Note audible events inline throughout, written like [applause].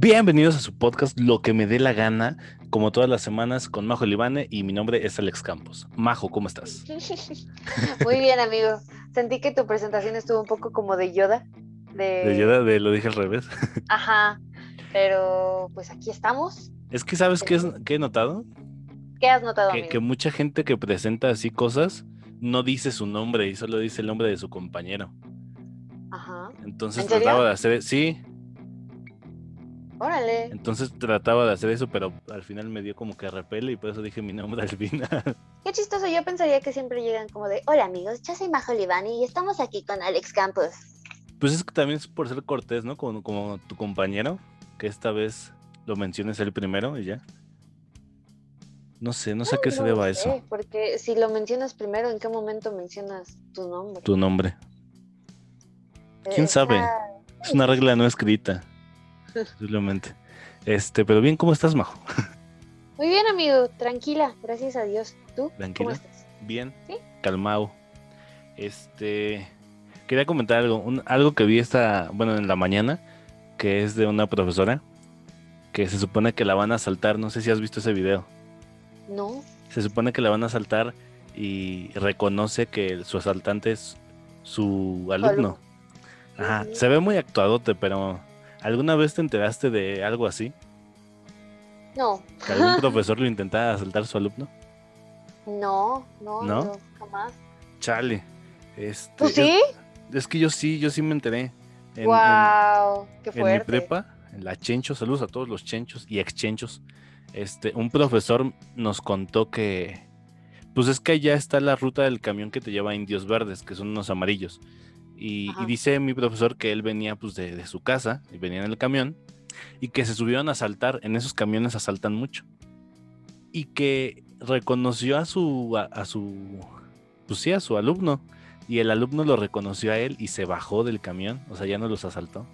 Bienvenidos a su podcast Lo que me dé la gana, como todas las semanas con Majo Libane y mi nombre es Alex Campos. Majo, ¿cómo estás? [laughs] Muy bien, amigo. Sentí que tu presentación estuvo un poco como de Yoda. De, de Yoda, de lo dije al revés. [laughs] Ajá, pero pues aquí estamos. Es que, ¿sabes qué, es, qué he notado? ¿Qué has notado? Que, amigo? que mucha gente que presenta así cosas no dice su nombre y solo dice el nombre de su compañero. Ajá. Entonces trataba de hacer, sí, Órale. entonces trataba de hacer eso, pero al final me dio como que repele y por eso dije mi nombre al final. [laughs] Qué chistoso. Yo pensaría que siempre llegan como de, hola amigos, yo soy Majo Libani y estamos aquí con Alex Campos. Pues es que también es por ser cortés, ¿no? Como, como tu compañero, que esta vez lo menciones el primero y ya. No sé, no sé a qué se deba sé, eso, Porque si lo mencionas primero, ¿en qué momento mencionas tu nombre? tu nombre. Eh, quién sabe. está- Es una regla no escrita, simplemente. Este, pero bien, ¿cómo estás, Majo? Muy bien, amigo. Tranquila. Gracias a Dios. ¿Tú? ¿Cómo Tranquila. estás? Bien, ¿Sí? calmado. Este, quería comentar algo, un- algo que vi esta, bueno, en la mañana, que es de una profesora que se supone que la van a asaltar, no sé si has visto ese video. No. Se supone que la van a asaltar y reconoce que su asaltante es su alumno. Ajá, se ve muy actuadote, pero ¿alguna vez te enteraste de algo así? No. ¿Que algún [laughs] profesor lo intentaba asaltar a su alumno? No, no, ¿No? no, jamás. Chale. Este, ¿Tú es- sí? Es, que yo sí, yo sí me enteré. En, en- wow, qué en mi fuerte. prepa, en la Chencho, saludos a todos los chenchos y ex-chenchos. Este, un profesor nos contó que, pues es que allá está la ruta del camión que te lleva a Indios Verdes, que son unos amarillos. Y, dice mi profesor que él venía pues de, de su casa, y venía en el camión, y que se subieron a asaltar, en esos camiones asaltan mucho. Y que reconoció a su, a, a su, pues sí, a su alumno. Y el alumno lo reconoció a él y se bajó del camión, o sea, ya no los asaltó.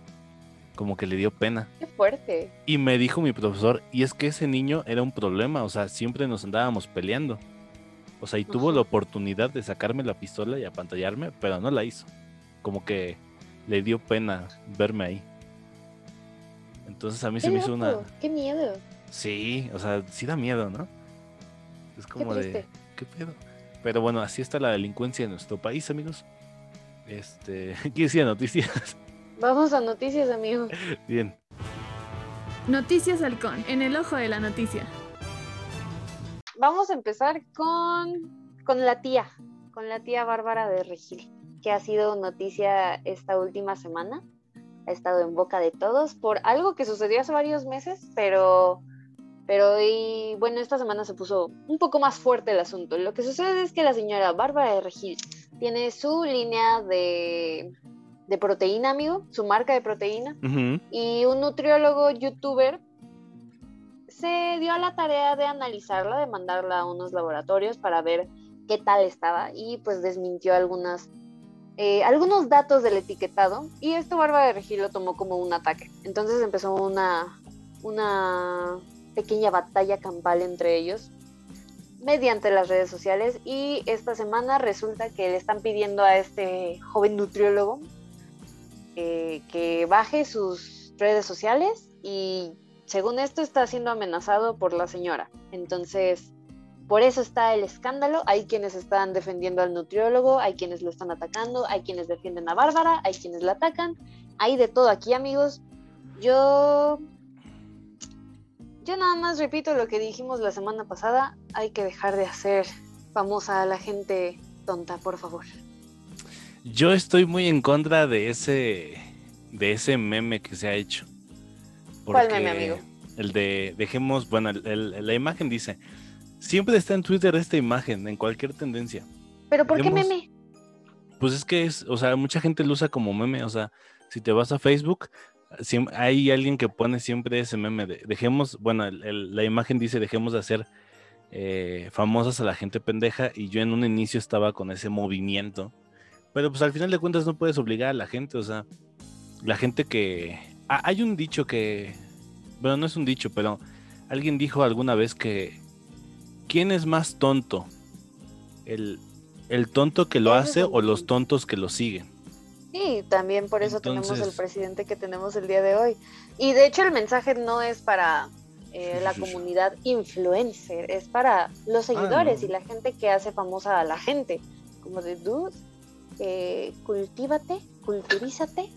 Como que le dio pena. Qué fuerte. Y me dijo mi profesor, y es que ese niño era un problema, o sea, siempre nos andábamos peleando. O sea, y tuvo la oportunidad de sacarme la pistola y apantallarme, pero no la hizo. Como que le dio pena verme ahí. Entonces a mí se me hizo una... Qué miedo. Sí, o sea, sí da miedo, ¿no? Es como de... ¿Qué pedo? Pero bueno, así está la delincuencia en nuestro país, amigos. Este, [laughs] ¿qué decía noticias? Vamos a noticias, amigo. Bien. Noticias Halcón, en el ojo de la noticia. Vamos a empezar con, con la tía, con la tía Bárbara de Regil, que ha sido noticia esta última semana. Ha estado en boca de todos por algo que sucedió hace varios meses, pero, pero hoy, bueno, esta semana se puso un poco más fuerte el asunto. Lo que sucede es que la señora Bárbara de Regil tiene su línea de, de proteína, amigo, su marca de proteína, Ujú. y un nutriólogo youtuber se dio a la tarea de analizarla, de mandarla a unos laboratorios para ver qué tal estaba y pues desmintió algunas, eh, algunos datos del etiquetado y esto Bárbara de Regil lo tomó como un ataque. Entonces empezó una, una pequeña batalla campal entre ellos mediante las redes sociales y esta semana resulta que le están pidiendo a este joven nutriólogo eh, que baje sus redes sociales y según esto está siendo amenazado por la señora. Entonces, por eso está el escándalo. Hay quienes están defendiendo al nutriólogo, hay quienes lo están atacando, hay quienes defienden a Bárbara, hay quienes la atacan. Hay de todo aquí, amigos. Yo... Yo nada más repito lo que dijimos la semana pasada. Hay que dejar de hacer famosa a la gente tonta, por favor. Yo estoy muy en contra de ese de ese meme que se ha hecho. ¿Cuál meme, amigo? El de dejemos, bueno, el- el- la imagen dice, siempre está en Twitter esta imagen, en cualquier tendencia. Pero ¿por qué meme? Pues es que es, o sea, mucha gente lo usa como meme, o sea, si te vas a Facebook, siem- hay alguien que pone siempre ese meme de dejemos, bueno, el- el- la imagen dice dejemos de hacer eh, famosas a la gente pendeja y yo en un inicio estaba con ese movimiento, pero pues al final de cuentas no puedes obligar a la gente, o sea, la gente que... Ah, hay un dicho que, bueno, no es un dicho, pero alguien dijo alguna vez que ¿quién es más tonto? ¿El, el tonto que lo hace o los tontos que lo siguen? Sí, también por eso tenemos el presidente que tenemos el día de hoy. Y de hecho el mensaje no es para eh, la comunidad influencer, es para los seguidores no. y la gente que hace famosa a la gente. Como de, dude, eh, cultívate, culturízate,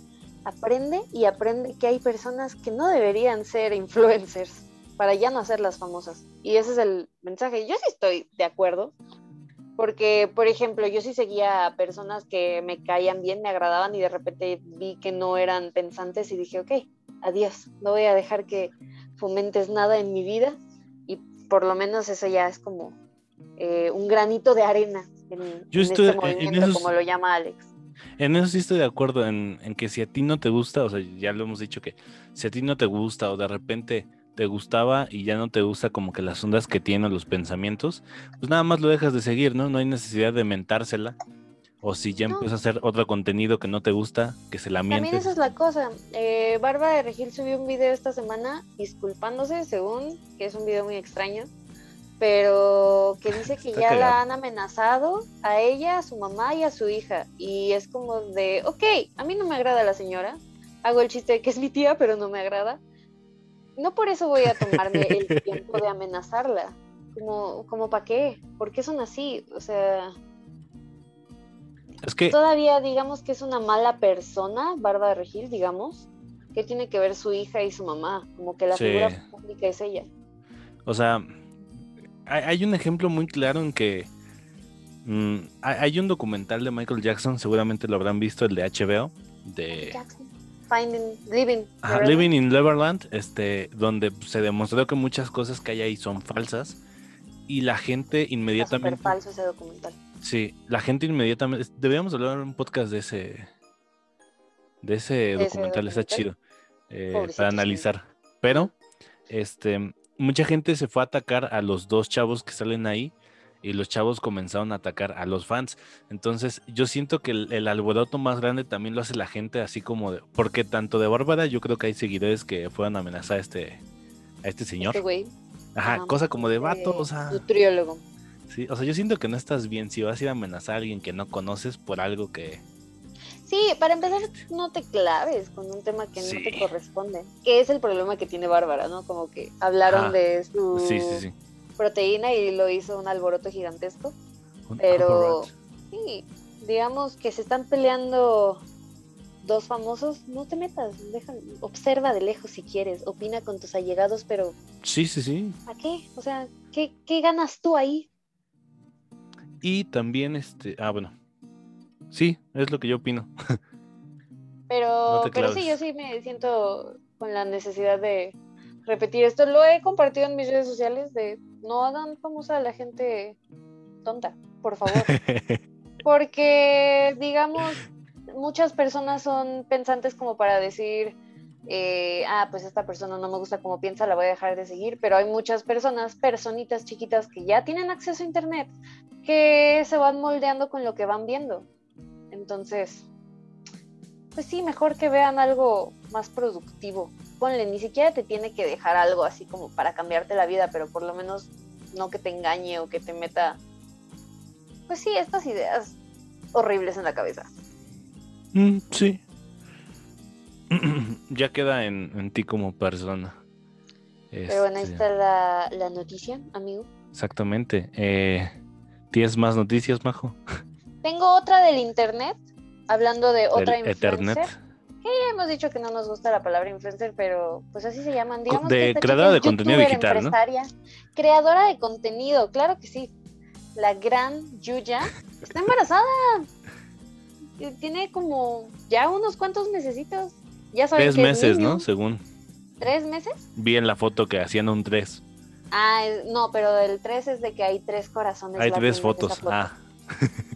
aprende y aprende que hay personas que no deberían ser influencers para ya no hacerlas famosas. Y ese es el mensaje. Yo sí estoy de acuerdo. Porque, por ejemplo, yo sí seguía a personas que me caían bien, me agradaban y de repente vi que no eran pensantes y dije, ok, adiós, no voy a dejar que fomentes nada en mi vida y por lo menos eso ya es como eh, un granito de arena en, Yo en estoy- este en movimiento, esos- como lo llama Alex. En eso sí estoy de acuerdo, en, en que si a ti no te gusta, o sea, ya lo hemos dicho que si a ti no te gusta o de repente te gustaba y ya no te gusta como que las ondas que tienen los pensamientos, pues nada más lo dejas de seguir, ¿no? No hay necesidad de mentársela. O si ya No. empieza a hacer otro contenido que no te gusta, que se la También mientes. esa es la cosa. Eh, Bárbara de Regil subió un video esta semana disculpándose, según que es un video muy extraño, pero que dice que Está ya cagado. la han amenazado a ella, a su mamá y a su hija. Y es como de, ok, a mí no me agrada la señora, hago el chiste de que es mi tía, pero no me agrada. No por eso voy a tomarme el [laughs] tiempo de amenazarla. Como, como para qué? ¿Por qué son así? O sea, Es que, todavía digamos que es una mala persona, Bárbara Regil, digamos, que tiene que ver su hija y su mamá, como que la Sí. figura pública es ella. o sea, hay, un ejemplo muy claro en que mm, hay, hay un documental de Michael Jackson, seguramente lo habrán visto, el de HBO, de... Jackson. Finding, living. Living in Neverland, este, donde se demostró que muchas cosas que hay ahí son falsas y la gente inmediatamente, súper falso ese documental. sí, la gente inmediatamente, deberíamos hablar un podcast de ese, de ese ese documental, está chido eh, para analizar, pero, este, mucha gente se fue a atacar a los dos chavos que salen ahí y los chavos comenzaron a atacar a los fans. Entonces, yo siento que el, el alboroto más grande también lo hace la gente, así como de, porque tanto de Bárbara, yo creo que hay seguidores que fueron a amenazar a este, a este señor. Este. Ajá, cosa como de eh, vato, o sea, Nutriólogo. sí, o sea, yo siento que no estás bien si vas a ir a amenazar a alguien que no conoces por algo que, Sí, para empezar, no te claves con un tema que no te corresponde. Que es el problema que tiene Bárbara, ¿no? Como que hablaron de su sí, sí, sí. Proteína y lo hizo un alboroto gigantesco. Un Pero sí, digamos que se están peleando dos famosos, no te metas, deja, observa de lejos si quieres, opina con tus allegados, pero Sí, sí, sí. ¿a qué? O sea, ¿qué, qué ganas tú ahí? Y también, este, ah, bueno, sí, es lo que yo opino. Pero, [laughs] No pero sí, yo sí me siento con la necesidad de repetir esto. Lo he compartido en mis redes sociales de no hagan famosa a la gente tonta, por favor. [laughs] Porque, digamos, muchas personas son pensantes como para decir, eh, ah, pues esta persona no me gusta como piensa, la voy a dejar de seguir, pero hay muchas personas, personitas chiquitas que ya tienen acceso a Internet, que se van moldeando con lo que van viendo. Entonces, pues sí, mejor que vean algo más productivo. Ponle, ni siquiera te tiene que dejar algo así como para cambiarte la vida, pero por lo menos no que te engañe o que te meta, pues sí, estas ideas horribles en la cabeza. Mm, sí. [clears throat] ya queda en, en ti como persona. Pero bueno, ahí Este, está la, la noticia, amigo. Exactamente. Eh, ¿Tienes más noticias, Majo? Tengo otra del internet, hablando de otra influencer. Ethernet. Hemos dicho que no nos gusta la palabra influencer, pero pues así se llaman. Digamos de que creadora de contenido digital, ¿no? empresaria, Creadora de contenido, claro que sí. La gran Yuya está embarazada. Tiene como ya unos cuantos mesecitos. Ya saben Tres que es meses, niño. ¿no? Según ¿Tres meses? vi en la foto que hacían un tres. Ah, no, pero el tres es de que hay tres corazones. Hay tres fotos. foto. Ah, [laughs]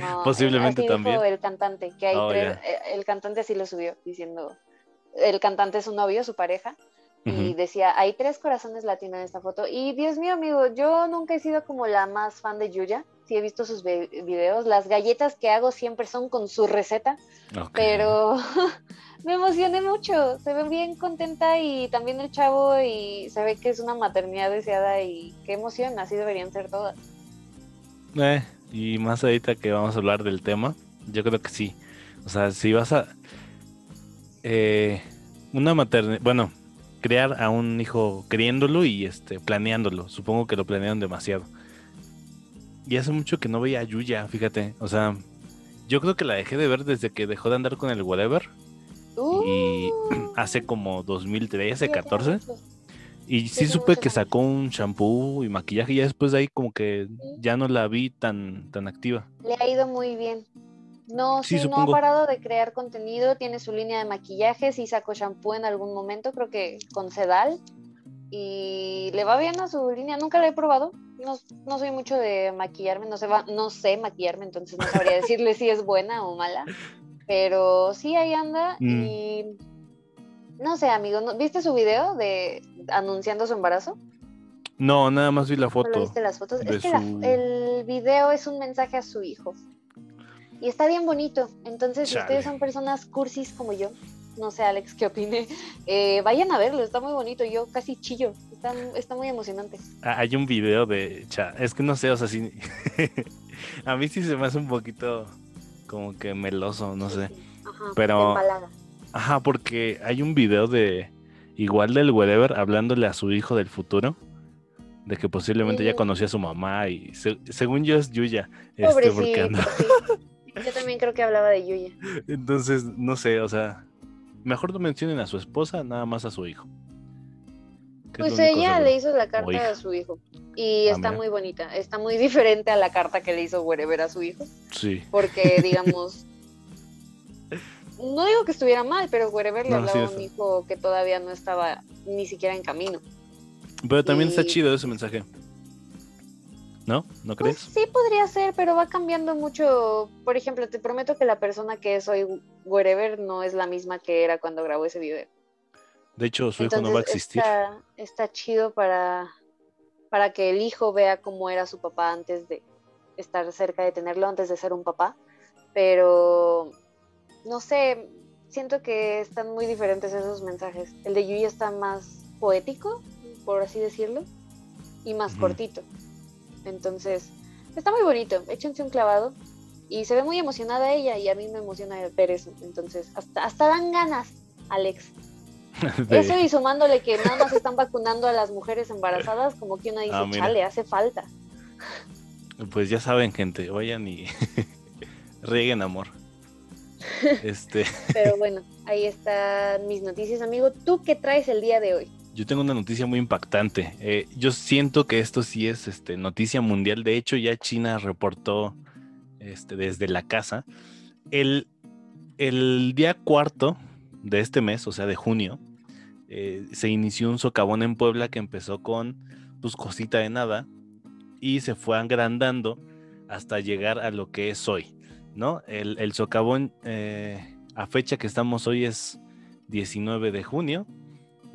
No, Posiblemente así dijo también. el cantante, que hay Oh, tres, ya. eh, el cantante sí lo subió diciendo, el cantante es su novio, su pareja, y ujú. decía, hay tres corazones latinos en esta foto. Y Dios mío, amigo, yo nunca he sido como la más fan de Yuya, sí he visto sus videos, las galletas que hago siempre son con su receta, Ok. pero [laughs] me emocioné mucho, se ve bien contenta y también el chavo y se ve que es una maternidad deseada y qué emoción, así deberían ser todas. Eh, y más ahorita que vamos a hablar del tema, yo creo que sí. O sea, si vas a... eh, una maternidad, bueno, crear a un hijo criándolo y este planeándolo. Supongo que lo planearon demasiado. Y hace mucho que no veía a Yuya, fíjate. O sea, yo creo que la dejé de ver desde que dejó de andar con el whatever. Y Uh, [clears throat] hace como 2013, sí, ya tiene 14. Y sí supe que sacó un shampoo y maquillaje. Y ya después de ahí como que ya no la vi tan, tan activa. Le ha ido muy bien. No, Sí, sí, no ha parado de crear contenido, tiene su línea de maquillaje, sí sacó shampoo en algún momento, creo que con Sedal. Y le va bien a su línea, nunca la he probado. No, no soy mucho de maquillarme, no sé, va- no sé maquillarme, entonces no sabría [laughs] decirle si es buena o mala. Pero sí, ahí anda. Mm. Y no sé, amigo, ¿no- ¿viste su video de anunciando su embarazo? No, nada más vi la ¿Solo foto. viste las fotos? Es que la- el video es un mensaje a su hijo. Y está bien bonito. Entonces, si ustedes son personas cursis como yo, no sé, Alex, qué opine, [laughs] eh, vayan a verlo, está muy bonito. Yo casi chillo, está, está muy emocionante. Ah, Hay un video de... cha- es que no sé, o sea, sí... [laughs] a mí sí se me hace un poquito como que meloso, no sé. Ajá, Pero- empalaga. Ajá, porque hay un video de igual del whatever hablándole a su hijo del futuro. De que posiblemente ya conocía a su mamá y se- según yo es Yuya. Este, porque anda- sí. [laughs] Yo también creo que hablaba de Yuya. Entonces, no sé, o sea, mejor no mencionen a su esposa, nada más a su hijo. Pues ella le hizo la carta a su hijo. Y Ah, está mira. muy bonita. Está muy [laughs] diferente a la carta que le hizo Wherever a su hijo. Sí, porque [laughs] digamos no digo que estuviera mal pero Wherever le No, hablaba sí, a un hijo que todavía no estaba ni siquiera en camino pero también está chido ese mensaje. ¿No? ¿No pues crees? sí podría ser pero va cambiando mucho por ejemplo te prometo que la persona que es hoy Wherever no es la misma que era cuando grabó ese video De hecho, su hijo no va a existir. está, está chido para para que el hijo vea cómo era su papá antes de estar cerca de tenerlo antes de ser un papá pero no sé, siento que están muy diferentes esos mensajes. El de Yuya está más poético, por así decirlo, y más cortito. Entonces, está muy bonito, échense un clavado. Y se ve muy emocionada ella y a mí me emociona ver eso. Entonces, hasta, hasta dan ganas, Alex. [laughs] De- Eso y sumándole que nada más están vacunando a las mujeres embarazadas, como que uno dice, Ah, chale, hace falta. Pues ya saben, gente, vayan y [laughs] rieguen amor. Este, [laughs] Pero [laughs] bueno, ahí están mis noticias, amigo. ¿Tú qué traes el día de hoy? yo tengo una noticia muy impactante. Eh, yo siento que esto sí es este, noticia mundial. De hecho, ya China reportó este, desde la casa. El, el día cuarto de este mes, o sea, de junio, eh, se inició un socavón en Puebla que empezó con pues cosita de nada y se fue agrandando hasta llegar a lo que es hoy, ¿no? El, el socavón eh, a fecha que estamos hoy es 19 de junio,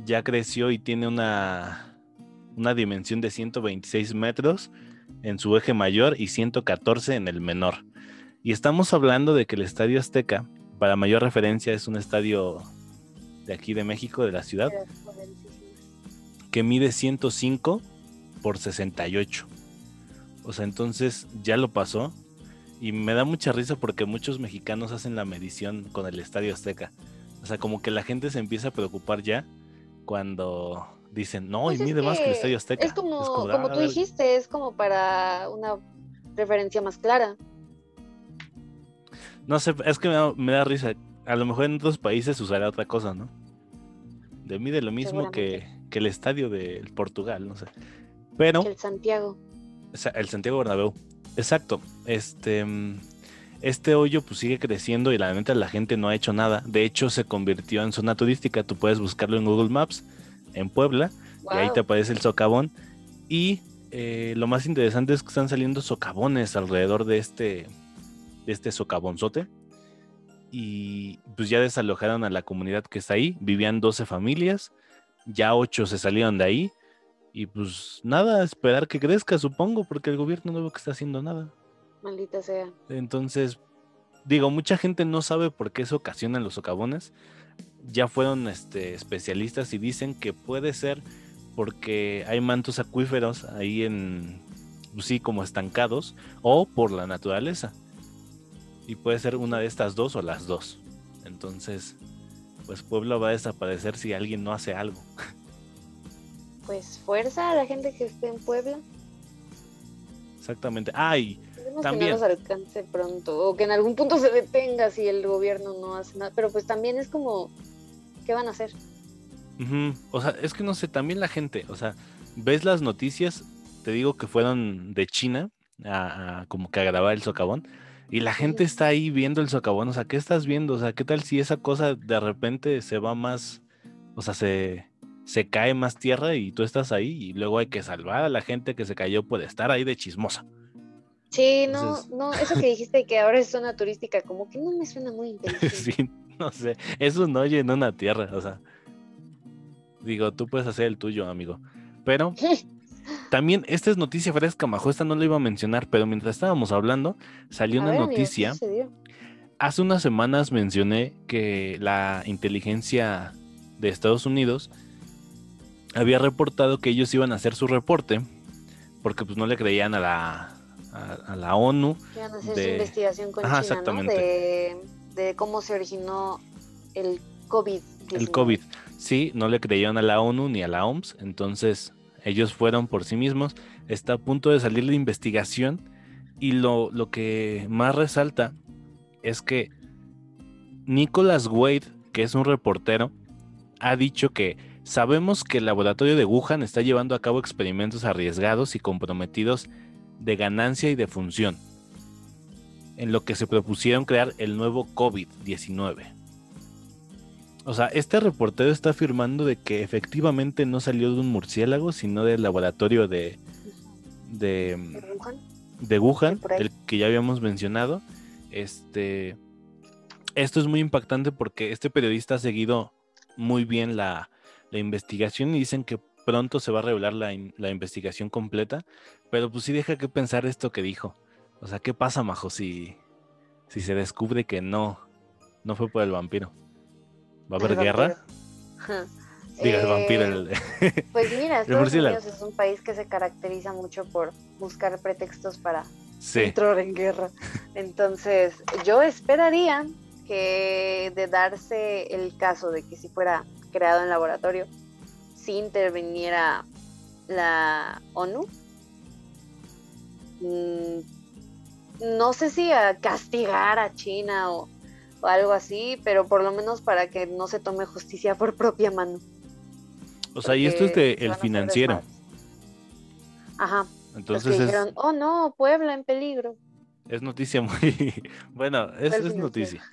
ya creció y tiene una, una dimensión de 126 metros en su eje mayor y 114 en el menor. Y estamos hablando de que el Estadio Azteca, para mayor referencia, es un estadio de aquí de México, de la ciudad, que mide 105 por 68. O sea, entonces ya lo pasó. Y me da mucha risa porque muchos mexicanos hacen la medición con el Estadio Azteca. O sea, como que la gente se empieza a preocupar ya cuando dicen, no, Pues y es mide más que el Estadio Azteca. Es como, de, como "Ah, tú verga". dijiste, es como para una referencia más clara. No sé, es que me da, me da risa. A lo mejor en otros países usará otra cosa, ¿no? De mide lo mismo que, que el estadio del Portugal, no sé. Pero el Santiago. O sea, el Santiago Bernabéu. Exacto. Este, este hoyo pues sigue creciendo y la neta la gente no ha hecho nada. De hecho, se convirtió en zona turística. Tú puedes buscarlo en Google Maps, en Puebla, y ahí te aparece el socavón. Y eh, lo más interesante es que están saliendo socavones alrededor de este, de este socavonzote. Y pues ya desalojaron a la comunidad que está ahí. Vivían 12 familias. Ya 8 se salieron de ahí. Y pues nada, esperar que crezca, supongo, porque el gobierno no veo que está haciendo nada. Maldita sea. Entonces, digo, mucha gente no sabe por qué se ocasionan los socavones. Ya fueron este, especialistas y dicen que puede ser porque hay mantos acuíferos ahí en, pues sí, como estancados, o por la naturaleza. Y puede ser una de estas dos o las dos. Entonces, pues Puebla va a desaparecer si alguien no hace algo. [laughs] Pues fuerza a la gente que esté en Puebla. Exactamente. Ay, Esperemos También. que no nos alcance pronto o que en algún punto se detenga si el gobierno no hace nada. Pero pues también es como, ¿qué van a hacer? O sea, es que no sé, también la gente, o sea, ves las noticias, te digo que fueron de China a, a como que a grabar el socavón, y la gente está ahí viendo el socavón, o sea, ¿qué estás viendo? O sea, ¿qué tal si esa cosa de repente se va más, o sea, se, se cae más tierra y tú estás ahí y luego hay que salvar a la gente que se cayó por estar ahí de chismosa? Sí, no, Entonces- no, eso que [laughs] dijiste que ahora es zona turística, como que no me suena muy [laughs] inteligente. Sí, no sé, eso no llena una tierra, o sea, digo, tú puedes hacer el tuyo, amigo, pero... [laughs] También, esta es noticia fresca, Majo, esta no lo iba a mencionar, pero mientras estábamos hablando, salió A una ver, amigo, ¿qué noticia. sucedió? Hace unas semanas mencioné que la inteligencia de Estados Unidos había reportado que ellos iban a hacer su reporte porque pues no le creían a la, a, a la ONU. Iban a hacer de- su investigación con Ajá, China, ¿no? exactamente. De, de cómo se originó el COVID. El COVID. Sí, no le creían a la ONU ni a la OMS, entonces ellos fueron por sí mismos. Está a punto de salir la investigación y lo, lo que más resalta es que Nicholas Wade, que es un reportero, ha dicho que sabemos que el laboratorio de Wuhan está llevando a cabo experimentos arriesgados y comprometidos de ganancia y de función, en lo que se propusieron crear el nuevo COVID-19. O sea, este reportero está afirmando de que efectivamente no salió de un murciélago, sino del laboratorio de, de, ¿De Wuhan? de Wuhan, el que ya habíamos mencionado. Este, esto es muy impactante porque este periodista ha seguido muy bien la, la investigación y dicen que pronto se va a revelar la, in- la investigación completa, pero pues sí deja que pensar esto que dijo. O sea, ¿qué pasa, Majo, si, si se descubre que no, no fue por el vampiro? ¿Va a haber El guerra? [laughs] Diga, el Eh, vampiro. el- [laughs] Pues mira, Estados. Unidos es un país que se caracteriza mucho por buscar pretextos para sí. entrar en guerra. Entonces, yo esperaría que de darse el caso de que si fuera creado en laboratorio, si interviniera la ONU. Mm, No sé si a castigar a China o, o algo así, pero por lo menos para que no se tome justicia por propia mano. O sea, y esto es de el financiero. Ajá. Entonces es, dijeron, oh no, Puebla en peligro. Es noticia [laughs] muy... bueno, es, es noticia.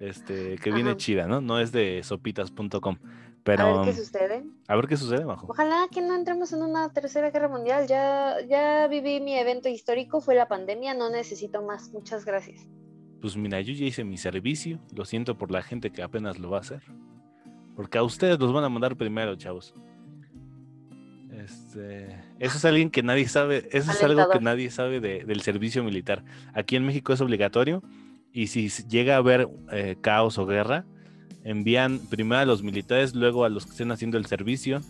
Este, que viene Ajá. chida, ¿no? No es de sopitas.com. A Pero ver qué sucede. a ver qué sucede, Majo. Ojalá que no entremos en una tercera guerra mundial. Ya, ya viví mi evento histórico, fue la pandemia, no necesito más. Muchas gracias. Pues mira, yo ya hice mi servicio. Lo siento por la gente que apenas lo va a hacer. Porque a ustedes los van a mandar primero, chavos. Este, eso es alguien que nadie sabe, eso es algo que nadie sabe de- del servicio militar. Aquí en México es obligatorio y si llega a haber eh, caos o guerra, envían primero a los militares, luego a los que estén haciendo el servicio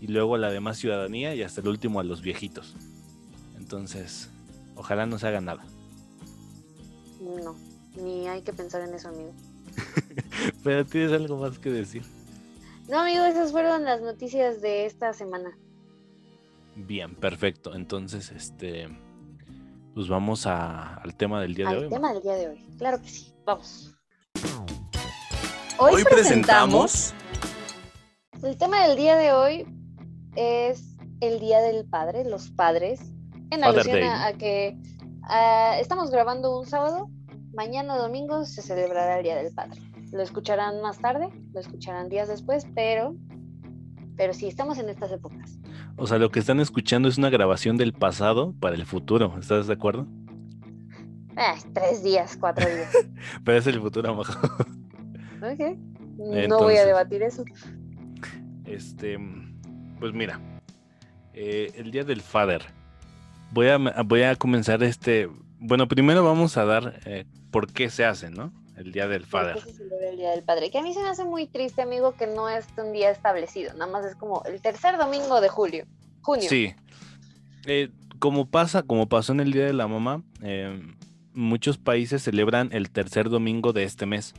y luego a la demás ciudadanía y hasta el último a los viejitos. Entonces, ojalá no se haga nada. No, ni hay que pensar en eso, amigo. [laughs] Pero tienes algo más que decir. No, amigo, esas fueron las noticias de esta semana. Bien, perfecto. Entonces, este, pues vamos a- al tema del día de Al hoy. tema del día de hoy. Claro que sí. Vamos. Hoy presentamos El tema del día de hoy es el Día del Padre, los padres, en Father alusión Day. a, que estamos grabando un sábado, mañana domingo se celebrará el Día del Padre. Lo escucharán más tarde, lo escucharán días después, pero, pero sí, estamos en estas épocas. O sea, lo que están escuchando es una grabación del pasado para el futuro. ¿Estás de acuerdo? Ah, tres días, cuatro días. [laughs] Pero es el futuro, Majo. Ok. No voy a debatir eso. Este, pues mira, eh, el día del Father. Voy a, voy a comenzar este. Bueno, primero vamos a dar eh, por qué se hace, ¿no? El día del ¿Por Father. qué se celebra el Día del Padre? Que a mí se me hace muy triste, amigo, que no es un día establecido. Nada más es como el tercer domingo de julio. Junio. Sí. Eh, como pasa, como pasó en el día de la mamá, eh, muchos países celebran el tercer domingo de este mes.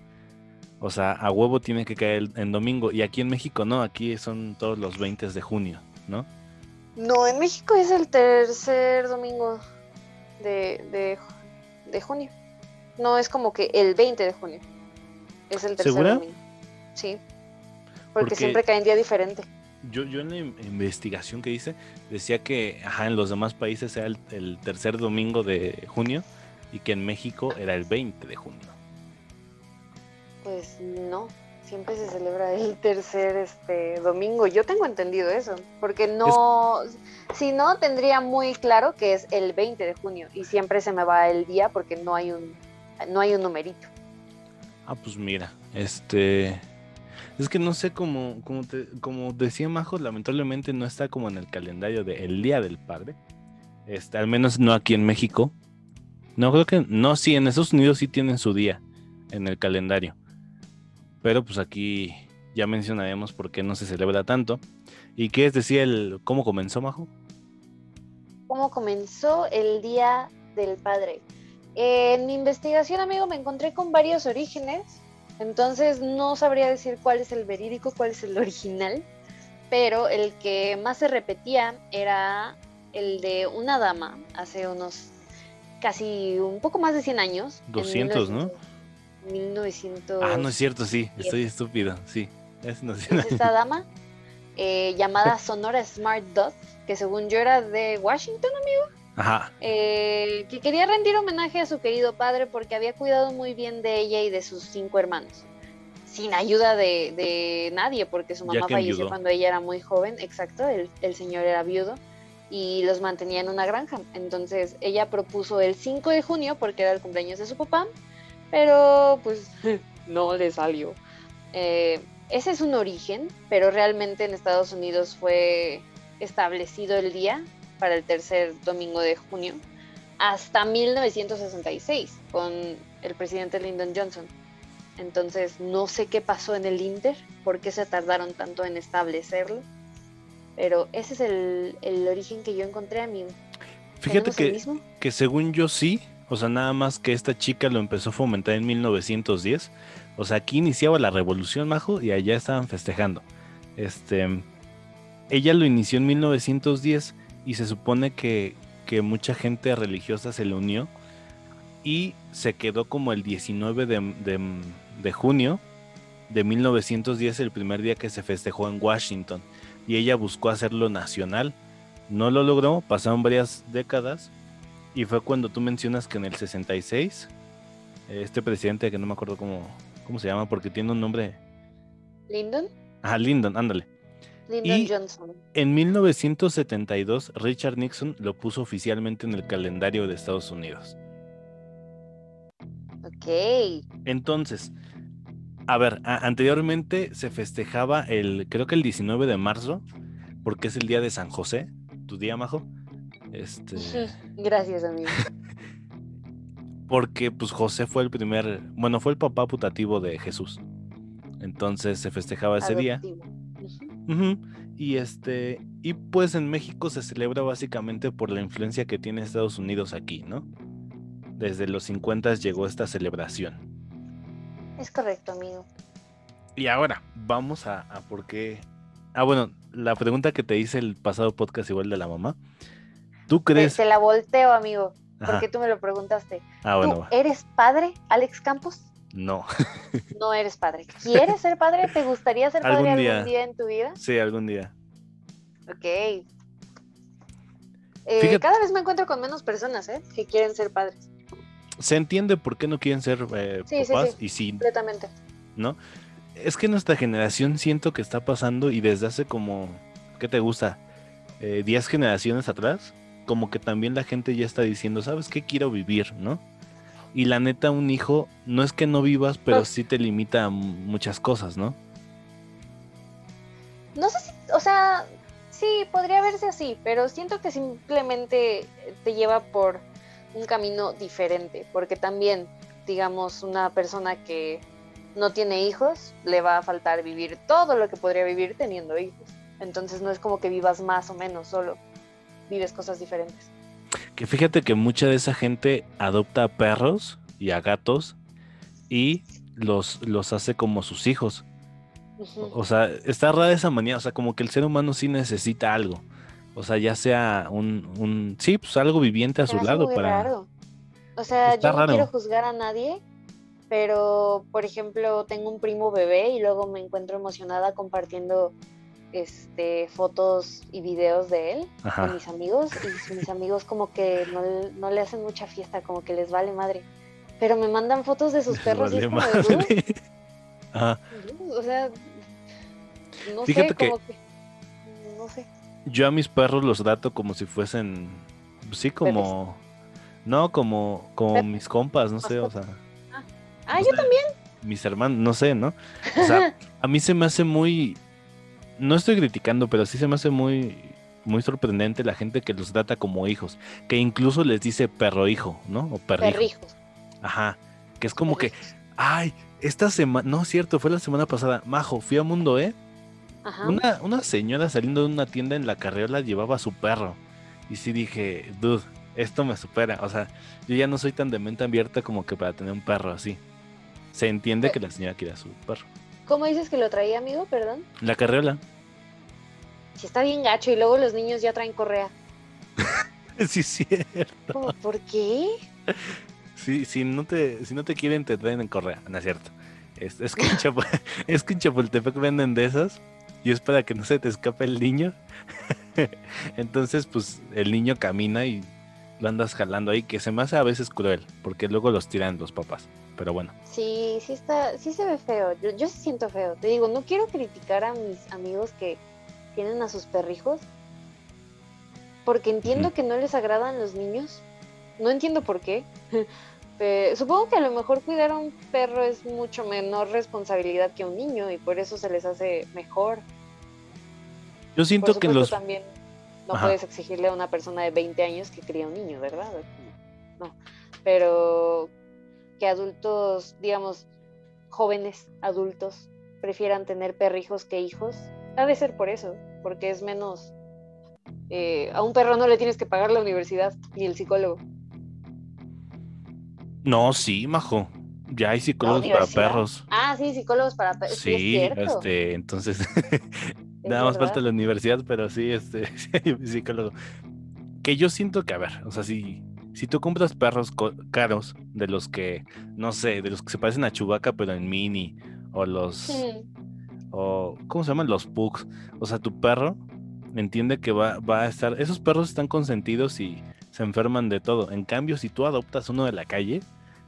O sea, a huevo tiene que caer en domingo. Y aquí en México no, aquí son todos los 20 de junio, ¿no? No, en México es el tercer domingo de, de, de junio. No es como que el 20 de junio. Es el tercer ¿Segura? domingo. Sí. Porque, Porque- siempre cae en día diferente. Yo, yo en la in- investigación que hice decía que ajá, en los demás países era el, el tercer domingo de junio y que en México era el 20 de junio. Pues no. Siempre se celebra el tercer este domingo. Yo tengo entendido eso. Porque no. Si no, tendría muy claro que es el 20 de junio. Y siempre se me va el día porque no hay un, no hay un numerito. Ah, pues mira, este... Es que no sé cómo, como, te- como decía Majo, lamentablemente no está como en el calendario del Día del Padre. Este, al menos no aquí en México. No, creo que no, sí, en Estados Unidos sí tienen su día en el calendario. Pero pues aquí ya mencionaremos por qué no se celebra tanto. ¿Y qué es decir el cómo comenzó, Majo? ¿Cómo comenzó el Día del Padre? En mi investigación, amigo, me encontré con varios orígenes, entonces no sabría decir cuál es el verídico, cuál es el [laughs] original, pero el que más se repetía era el de una dama hace unos casi un poco más de 100 años. en 200, ¿no? 1900. Ah, no es cierto, sí, estoy estúpido, sí. Es, es esta [laughs] dama eh, llamada Sonora Smart Dot, que según yo era de Washington, Ajá, eh, que quería rendir homenaje a su querido padre porque había cuidado muy bien de ella y de sus cinco hermanos, sin ayuda de, de nadie, porque su mamá falleció cuando ella era muy joven, exacto, el, el señor era viudo y los mantenía en una granja. Entonces ella propuso el 5 de junio porque era el cumpleaños de su papá, pero pues [laughs] no le salió. Eh, ese es un origen, pero realmente en Estados Unidos fue establecido el día para el tercer domingo de junio hasta 1966 con el presidente Lyndon Johnson. Entonces no sé qué pasó en el Inter, por qué se tardaron tanto en establecerlo, pero ese es el, el origen que yo encontré, amigo. fíjate ¿Tenemos el que, mismo? que según yo sí, o sea, nada más que esta chica lo empezó a fomentar en 1910. O sea, aquí iniciaba la revolución, Majo, y allá estaban festejando. Este, ella lo inició en 1910 y se supone que, que mucha gente religiosa se le unió y se quedó como el 19 de, de- de junio de 1910, el primer día que se festejó en Washington. Y ella buscó hacerlo nacional. No lo logró, pasaron varias décadas y fue cuando tú mencionas que en el 66, eh, este presidente que no me acuerdo cómo, cómo se llama, porque tiene un nombre. Lyndon, Ah, Lyndon, ándale. Lyndon Y- Johnson. En 1972, Richard Nixon lo puso oficialmente en el calendario de Estados Unidos. Ok, Entonces, a ver, a- anteriormente se festejaba el, creo que el 19 de marzo, porque es el día de San José, tu día, Majo. Este, [laughs] gracias, amigo. [laughs] porque pues José fue el primer, bueno, fue el papá putativo de Jesús. Entonces se festejaba ese día. Y este, y pues en México se celebra básicamente por la influencia que tiene Estados Unidos aquí, ¿no? Desde los 50 llegó esta celebración. Es correcto, amigo. Y ahora, vamos a, a por qué. Ah, bueno, la pregunta que te hice el pasado podcast igual de la mamá. ¿Tú crees? te la volteo, amigo, Ajá. porque tú me lo preguntaste. Ah, bueno, ¿Tú va. eres padre, Alex Campos? No. No eres padre. ¿Quieres ser padre? ¿Te gustaría ser padre Algún algún día. en tu vida? Sí, algún día. Ok. Eh, Fíjate- Cada vez me encuentro con menos personas ¿eh? que quieren ser padres, Se entiende por qué no quieren ser eh, Sí, sí, papás sí. y sí, completamente. ¿no? Es que nuestra generación siento que está pasando y desde hace como, ¿qué te gusta? Eh, 10 generaciones atrás, como que también la gente ya está diciendo, ¿sabes qué? Quiero vivir, ¿no? Y la neta, un hijo, no es que no vivas, pero Pues- sí te limita a muchas cosas, ¿no? No sé si, o sea, sí, podría verse así, pero siento que simplemente te lleva por un camino diferente, porque también, digamos, una persona que no tiene hijos, le va a faltar vivir todo lo que podría vivir teniendo hijos. Entonces no es como que vivas más o menos, solo vives cosas diferentes. Que fíjate que mucha de esa gente adopta a perros y a gatos y los, los hace como sus hijos. O sea, está rara esa manía, o sea, como que el ser humano sí necesita algo. O sea, ya sea un, un sí, pues algo viviente a su lado muy para... raro. O sea, Está yo no raro. quiero juzgar a nadie, pero por ejemplo, tengo un primo bebé y luego me encuentro emocionada compartiendo este fotos y videos de él con Ajá. mis amigos y mis amigos como que no, le- no le hacen mucha fiesta, como que les vale madre. Pero me mandan fotos de sus Les perros y es vale como de. [laughs] Ajá. O sea, no Fíjate sé, que- como que no sé. Yo a mis perros los trato como si fuesen, sí, como, no, como, como mis compas, no sé, o sea, Ah, o yo sea, también. mis hermanos, no sé, ¿no? O sea, [laughs] a mí se me hace muy, no estoy criticando, pero sí se me hace muy, muy sorprendente la gente que los trata como hijos, que incluso les dice perro hijo, ¿no? O perrijo. Perrijos. Ajá, que es como que, ay, esta semana, no es cierto, fue la semana pasada, Majo, fui a Mundo, ¿eh? Ajá. Una, una señora saliendo de una tienda en la carriola llevaba a su perro. Y sí dije, dude, esto me supera. O sea, yo ya no soy tan de mente abierta como que para tener un perro así. Se entiende que la señora quiere a su perro. ¿Cómo dices que lo traía, amigo? Perdón. La carriola. Si está bien gacho y luego los niños ya traen correa. [laughs] sí, cierto. ¿Por qué? Sí, si no te, si no te quieren, te traen en correa. No es cierto. Es, es, que en [laughs] [laughs] es que en Chapultepec venden de esas. Y es para que no se te escape el niño. Entonces, pues el niño camina y lo andas jalando ahí, que se me hace a veces cruel, porque luego los tiran los papás. Pero bueno, Sí, sí está, sí se ve feo. Yo, yo siento feo. Te digo, no quiero criticar a mis amigos que tienen a sus perrijos. Porque entiendo que no les agradan los niños. No entiendo por qué. [laughs] Supongo que a lo mejor cuidar a un perro es mucho menor responsabilidad que a un niño y por eso se les hace mejor. yo siento Por que los... también no Ajá. puedes exigirle a una persona de 20 años que cría un niño, ¿verdad? No. Pero que adultos, digamos, jóvenes adultos, prefieran tener perrijos que hijos, ha de ser por eso, porque es menos. eh, a un perro no le tienes que pagar la universidad ni el psicólogo. No, sí, majo. Ya hay psicólogos para perros. Ah, sí, psicólogos para perros. Sí, Sí, es este, entonces... [laughs] es Nada más falta la universidad, pero sí, este, [laughs] sí hay un psicólogo. Que yo siento que, a ver, o sea, si, si tú compras perros caros, de los que, no sé, de los que se parecen a Chewbacca, pero en mini, o los, o, ¿cómo se llaman? Los pugs. O sea, tu perro entiende que va, va a estar, esos perros están consentidos y se enferman de todo. En cambio, si tú adoptas uno de la calle,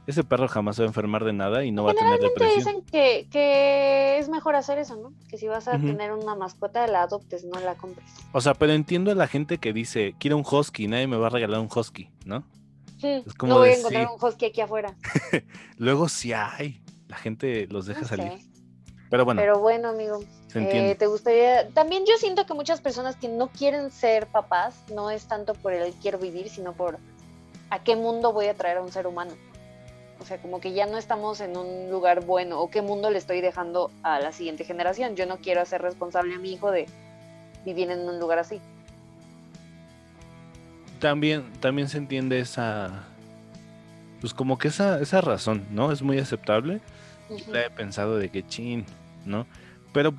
ese perro jamás se va a enfermar de nada y no va a tener Te depresión. dicen que, que es mejor hacer eso, ¿no? Que si vas a tener una mascota, la adoptes, no la compres. O sea, pero entiendo a la gente que dice, quiero un husky, nadie me va a regalar un husky, ¿no? Es como no voy a encontrar sí. un husky aquí afuera. [laughs] Luego sí hay, la gente los deja No salir. Pero bueno, Pero bueno, amigo, eh, te gustaría. También yo siento que muchas personas que no quieren ser papás no es tanto por el quiero vivir, sino por a qué mundo voy a traer a un ser humano. O sea, como que ya no estamos en un lugar bueno o qué mundo le estoy dejando a la siguiente generación. Yo no quiero hacer responsable a mi hijo de vivir en un lugar así. También, también se entiende esa, pues como que esa, esa razón, ¿no? Es muy aceptable. Ujú. La he pensado de que chin, ¿no? Pero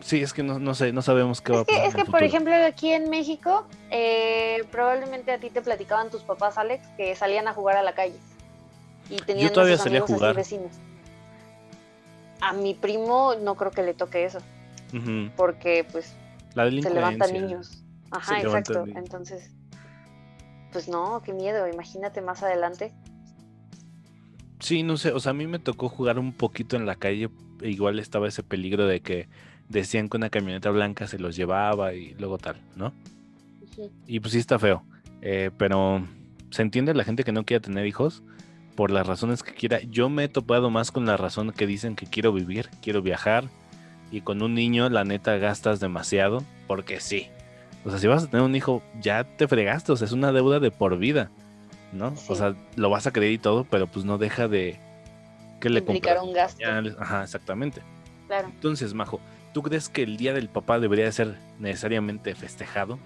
sí, es que no, no sé, no sabemos qué va a Es que, pasar. es que el por futuro. ejemplo, aquí en México, eh, probablemente a ti te platicaban tus papás, Alex, que salían a jugar a la calle. Y tenían todavía sus salía a jugar. vecinos. A mi primo no creo que le toque eso, Ujú, porque pues La se levantan niños. Ajá, Se exacto. Entonces, pues no, qué miedo. Imagínate más adelante. Sí, no sé, o sea, a mí me tocó jugar un poquito en la calle, e igual estaba ese peligro de que decían que una camioneta blanca se los llevaba y luego tal, ¿no? Y pues sí está feo, eh, pero se entiende la gente que no quiere tener hijos por las razones que quiera. Yo me he topado más con la razón que dicen que quiero vivir, quiero viajar y con un niño la neta gastas demasiado porque sí. O sea, si vas a tener un hijo ya te fregaste, o sea, es una deuda de por vida, ¿no? Sí. O sea, lo vas a creer y todo, pero pues no deja de que le Implicar un gasto. Ajá, exactamente. Claro. Entonces, Majo, ¿tú crees que el día del papá debería ser necesariamente festejado?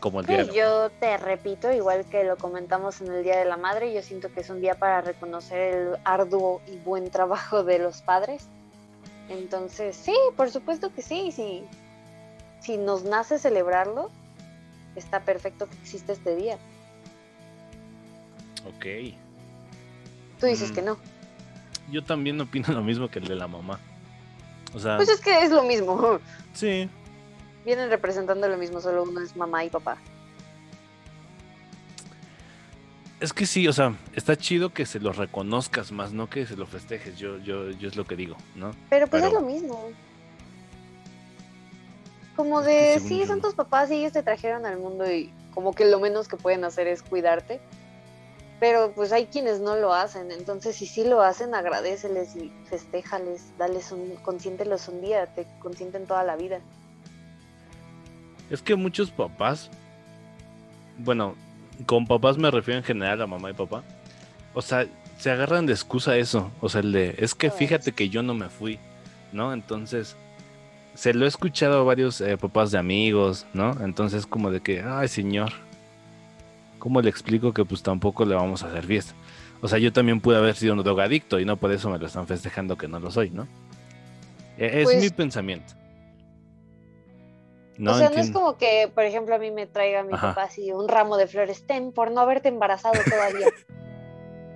como el día de la- yo te repito, igual que lo comentamos en el Día de la Madre, yo siento que es un día para reconocer el arduo y buen trabajo de los padres. Entonces, sí, por supuesto que sí. Si, si nos nace celebrarlo, está perfecto que exista este día. Ok. Tú dices Mm. que no. Yo también opino lo mismo que el de la mamá. O sea, Pues es que es lo mismo. [laughs] sí. Vienen representando lo mismo, solo uno es mamá y papá. Es que sí, o sea, está chido que se lo reconozcas más, no que se lo festejes. Yo, yo, yo es lo que digo, ¿no? Pero pues Pero- es lo mismo. Como Es que de, según sí, yo son tus papás y ellos te trajeron al mundo y como que lo menos que pueden hacer es cuidarte. Pero pues hay quienes no lo hacen, entonces si sí lo hacen, agradeceles y festéjales, dales un, consiéntelos un día, te consienten toda la vida. Es que muchos papás, bueno, con papás me refiero en general a mamá y papá, o sea, se agarran de excusa eso, o sea, el de, es que fíjate que yo no me fui, ¿no? Entonces, se lo he escuchado a varios eh, papás de amigos, ¿no? Entonces, como de que, ay, señor, ¿cómo le explico que pues tampoco le vamos a hacer fiesta? O sea, yo también pude haber sido un drogadicto y no por eso me lo están festejando que no lo soy, ¿no? E- Es Pues- mi pensamiento. No o sea, no es como que, por ejemplo, a mí me traiga mi Ajá. papá así un ramo de flores, ten, por no haberte embarazado todavía.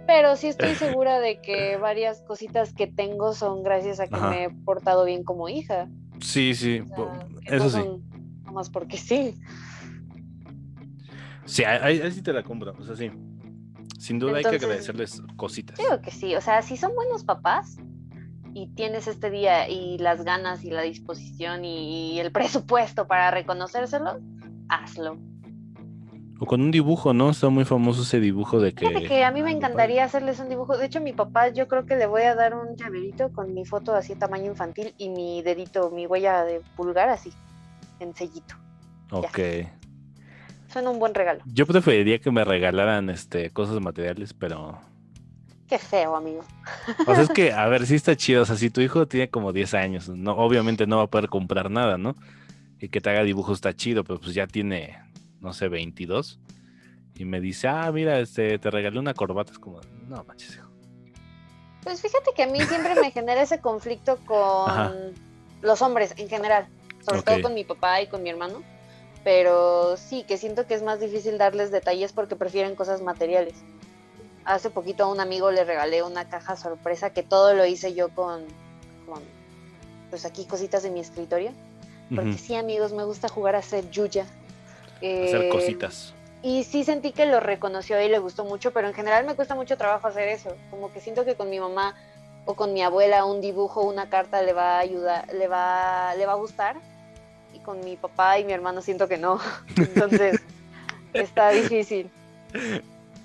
Pero sí estoy [laughs] segura de que varias cositas que tengo son gracias a que Ajá. me he portado bien como hija. Sí, sí, O sea, eso sí. Nomás porque sí. Sí, ahí, ahí sí te la compro. O sea, sí. Sin duda hay que agradecerles cositas. Digo que sí. O sea, si son buenos papás y tienes este día y las ganas y la disposición y el presupuesto para reconocérselo, hazlo. O con un dibujo, ¿no? Está muy famoso ese dibujo de que. Fíjate que a mí me encantaría hacerles un dibujo. De hecho, mi papá, yo creo que le voy a dar un llaverito con mi foto así tamaño infantil y mi dedito, mi huella de pulgar así, en sellito. Ok. Suena un buen regalo. Yo preferiría que me regalaran este cosas materiales, pero. Qué feo, amigo. O sea, es que, [laughs] a ver, sí está chido. O sea, si tu hijo tiene como 10 años, no, obviamente no va a poder comprar nada, ¿no? Y que te haga dibujos está chido, pero pues ya tiene, no sé, 22. Y me dice, ah, mira, este, te regalé una corbata. Es como, no manches, hijo. Pues fíjate que a mí siempre me genera ese conflicto con Ajá. los hombres en general, sobre todo con mi papá y con mi hermano. Pero sí, que siento que es más difícil darles detalles porque prefieren cosas materiales. Hace poquito a un amigo le regalé una caja sorpresa que todo lo hice yo con, con pues aquí cositas de mi escritorio. Porque sí, amigos, me gusta jugar a hacer yuya. Hacer Eh, cositas. y sí sentí que lo reconoció y le gustó mucho, pero en general me cuesta mucho trabajo hacer eso. Como que siento que con mi mamá o con mi abuela un dibujo, una carta le va a ayudar, le va, le va a gustar. Y con mi papá y mi hermano siento que no. [laughs] Entonces está difícil.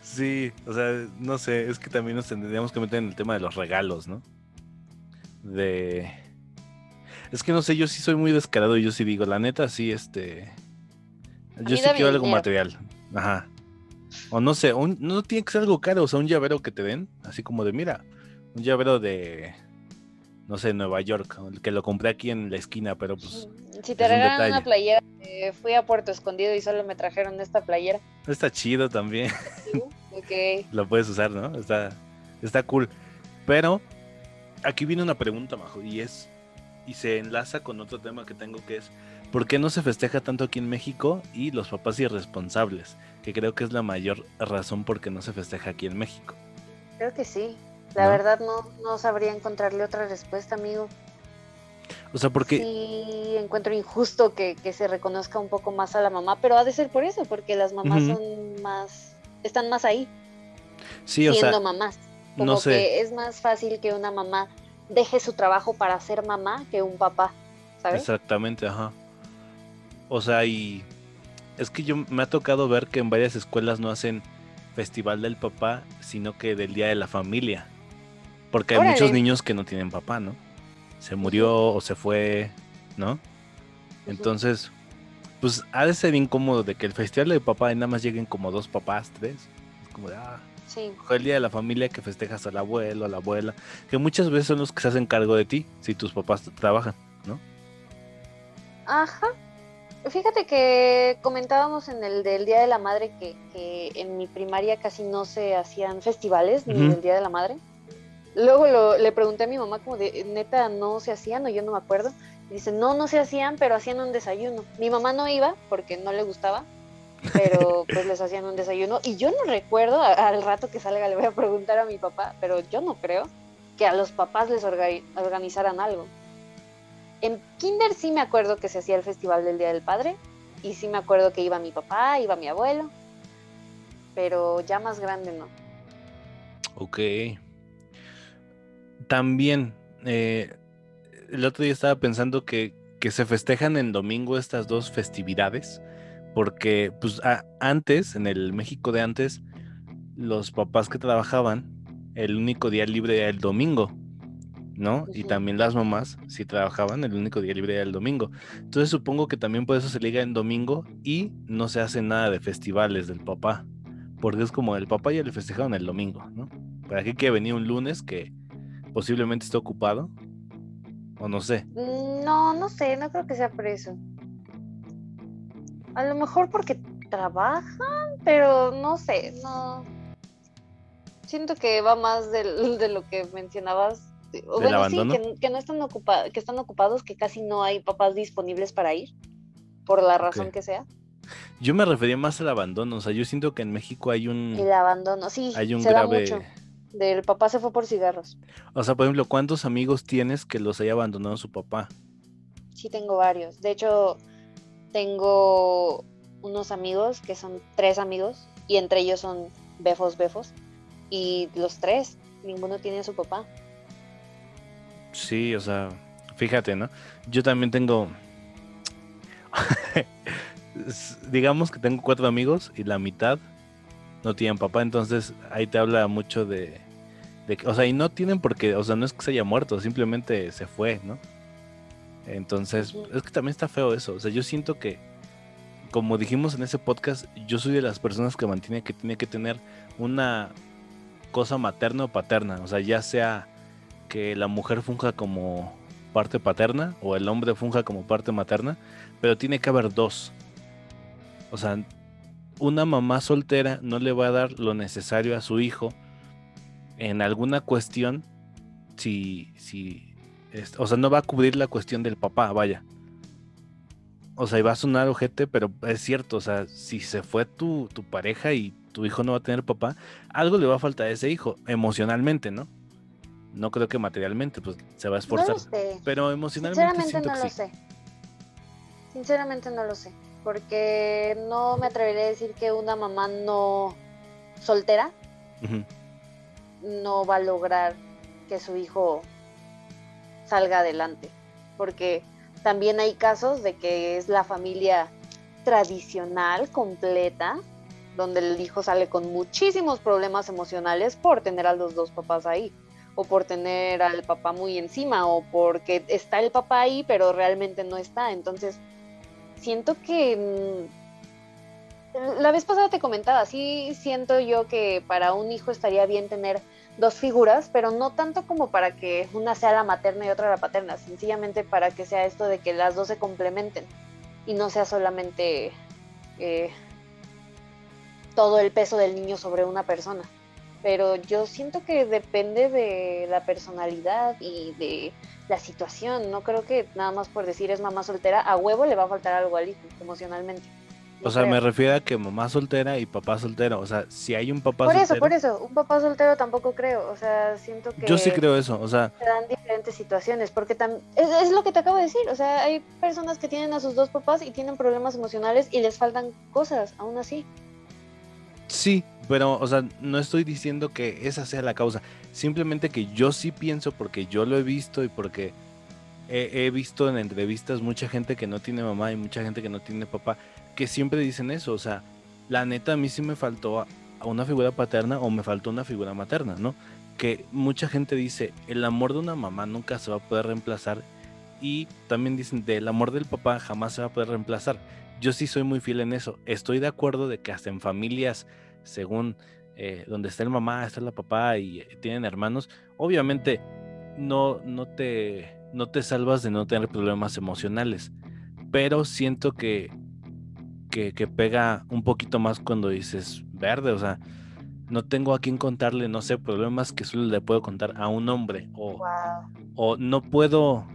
Sí, o sea, no sé, es que también nos tendríamos que meter en el tema de los regalos, ¿no? De... Es que no sé, yo sí soy muy descarado y yo sí digo, la neta, sí, este... Yo sí quiero algo material. Ajá. O no sé, un- no tiene que ser algo caro, o sea, un llavero que te den, así como de, mira, un llavero de, no sé, Nueva York, que lo compré aquí en la esquina, pero pues Si te un regalan una playera, eh, fui a Puerto Escondido y solo me trajeron esta playera. está chido también. Ok. [laughs] lo puedes usar, ¿no? Está, está cool. Pero aquí viene una pregunta, Majo, y es, y se enlaza con otro tema que tengo que es, ¿por qué no se festeja tanto aquí en México y los papás irresponsables? Que creo que es la mayor razón por qué no se festeja aquí en México. Creo que sí. La ¿No? verdad no, no sabría encontrarle otra respuesta, amigo. O sea, porque, Sí, encuentro injusto que, que se reconozca un poco más a la mamá, pero ha de ser por eso, porque las mamás son más, están más ahí, sí, o siendo sea, mamás. Como no sé, que es más fácil que una mamá deje su trabajo para ser mamá que un papá, ¿sabes? exactamente, ajá. O sea, y es que yo me ha tocado ver que en varias escuelas no hacen festival del papá, sino que del día de la familia. Porque hay muchos niños que no tienen papá, ¿no? Se murió o se fue, ¿no? Entonces, pues ha de ser incómodo de que el festival de papá nada más lleguen como dos papás, tres. Es como de, ah, Sí, el día de la familia que festejas al abuelo, a la abuela, que muchas veces son los que se hacen cargo de ti si tus papás trabajan, ¿no? ajá. Fíjate que comentábamos en el del Día de la Madre que, que en mi primaria casi no se hacían festivales ni del Día de la Madre. Luego lo- le pregunté a mi mamá como de, neta, no se hacían o yo no me acuerdo. Y dice, no, no se hacían, pero hacían un desayuno. Mi mamá no iba porque no le gustaba, pero [laughs] pues les hacían un desayuno. Y yo no recuerdo, a- al rato que salga le voy a preguntar a mi papá, pero yo no creo que a los papás les orga- organizaran algo. En Kinder sí me acuerdo que se hacía el festival del Día del Padre y sí me acuerdo que iba mi papá, iba mi abuelo, pero ya más grande no. Ok. También, eh, el otro día estaba pensando que, que se festejan en domingo estas dos festividades, porque pues antes, en el México de antes, los papás que trabajaban, el único día libre era el domingo, ¿no? Y también las mamás, si trabajaban, el único día libre era el domingo. Entonces supongo que también por eso se liga en domingo y no se hace nada de festivales del papá, porque es como el papá ya le festejaron el domingo, ¿no? ¿Para qué quiere venir un lunes que posiblemente esté ocupado? O no sé. Mm, No, no sé, no creo que sea por eso. A lo mejor porque trabajan, pero no sé, no. Siento que va más de, lo que mencionabas. De- o ¿Del bueno, sí, abandono? que, que no están ocupados, que están ocupados, que casi no hay papás disponibles para ir, por la razón que sea. Yo me refería más al abandono, o sea, yo siento que en México hay un, El abandono, sí, hay un se da grave... mucho. Del papá se fue por cigarros. O sea, por ejemplo, ¿cuántos amigos tienes que los haya abandonado su papá? Sí, tengo varios. De hecho, tengo unos amigos que son tres amigos y entre ellos son befos, befos. Y los tres, ninguno tiene a su papá. Sí, o sea, fíjate, ¿no? Yo también tengo... [laughs] digamos que tengo cuatro amigos y la mitad no tienen papá, entonces ahí te habla mucho de, de que, o sea, y no tienen porque, o sea, no es que se haya muerto, simplemente se fue, ¿no? Entonces, es que también está feo eso, o sea, yo siento que, como dijimos en ese podcast, yo soy de las personas que mantiene que tiene que tener una cosa materna o paterna, o sea, ya sea que la mujer funja como parte paterna o el hombre funja como parte materna, pero tiene que haber dos. O sea, una mamá soltera no le va a dar lo necesario a su hijo en alguna cuestión si, si, o sea, no va a cubrir la cuestión del papá, vaya. O sea, y va a sonar ojete, pero es cierto, o sea, si se fue tu, tu pareja y tu hijo no va a tener papá, algo le va a faltar a ese hijo, emocionalmente, ¿no? No creo que materialmente, pues se va a No esforzar. lo sé. Pero emocionalmente Sinceramente no que lo sí. sé. Sinceramente no lo sé. Porque no me atrevería a decir que una mamá no soltera no va a lograr que su hijo salga adelante. Porque también hay casos de que es la familia tradicional, completa, donde el hijo sale con muchísimos problemas emocionales por tener a los dos papás ahí, o por tener al papá muy encima, o porque está el papá ahí, pero realmente no está. Entonces, siento que... mm, La vez pasada te comentaba, sí siento yo que para un hijo estaría bien tener dos figuras, pero no tanto como para que una sea la materna y otra la paterna, sencillamente para que sea esto de que las dos se complementen y no sea solamente eh, todo el peso del niño sobre una persona. Pero yo siento que depende de la personalidad y de la situación. No creo que nada más por decir es mamá soltera, a huevo le va a faltar algo al hijo emocionalmente. No O sea, me refiero a que mamá soltera y papá soltero. O sea, si hay un papá Por eso, soltero. por eso, un papá soltero tampoco creo. O sea, siento que Yo sí creo eso. O sea, se dan diferentes situaciones, porque tam- es, es lo que te acabo de decir, o sea, hay personas que tienen a sus dos papás y tienen problemas emocionales y les faltan cosas, aún así. Sí, pero, o sea, no estoy diciendo que esa sea la causa. Simplemente que yo sí pienso, porque yo lo he visto y porque he, visto en entrevistas mucha gente que no tiene mamá y mucha gente que no tiene papá, que siempre dicen eso. O sea, la neta, a mí sí me faltó a, a una figura paterna o me faltó una figura materna, ¿no? Que mucha gente dice, el amor de una mamá nunca se va a poder reemplazar. Y también dicen, del amor del papá jamás se va a poder reemplazar. Yo sí soy muy fiel en eso. Estoy de acuerdo de que hasta en familias, según eh, donde está el mamá, está la papá y eh, tienen hermanos, obviamente no, no, te, no te salvas de no tener problemas emocionales. pero siento que, que, que pega un poquito más cuando dices verde, o sea, no tengo a quién contarle, no sé, problemas que solo le puedo contar a un hombre o, Wow. o no puedo,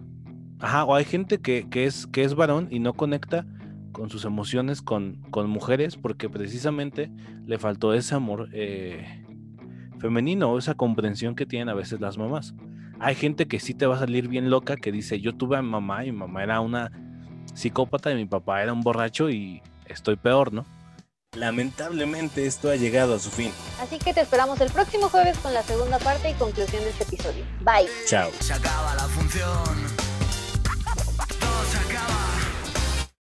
ajá, o hay gente que, que es, que es varón y no conecta con sus emociones con, con mujeres porque precisamente le faltó ese amor eh, femenino esa comprensión que tienen a veces las mamás. Hay gente que sí te va a salir bien loca que dice, yo tuve a mi mamá y mi mamá era una psicópata y mi papá era un borracho y estoy peor, ¿no? Lamentablemente esto ha llegado a su fin. Así que te esperamos el próximo jueves con la segunda parte y conclusión de este episodio. Bye. Chao. Se acaba la función.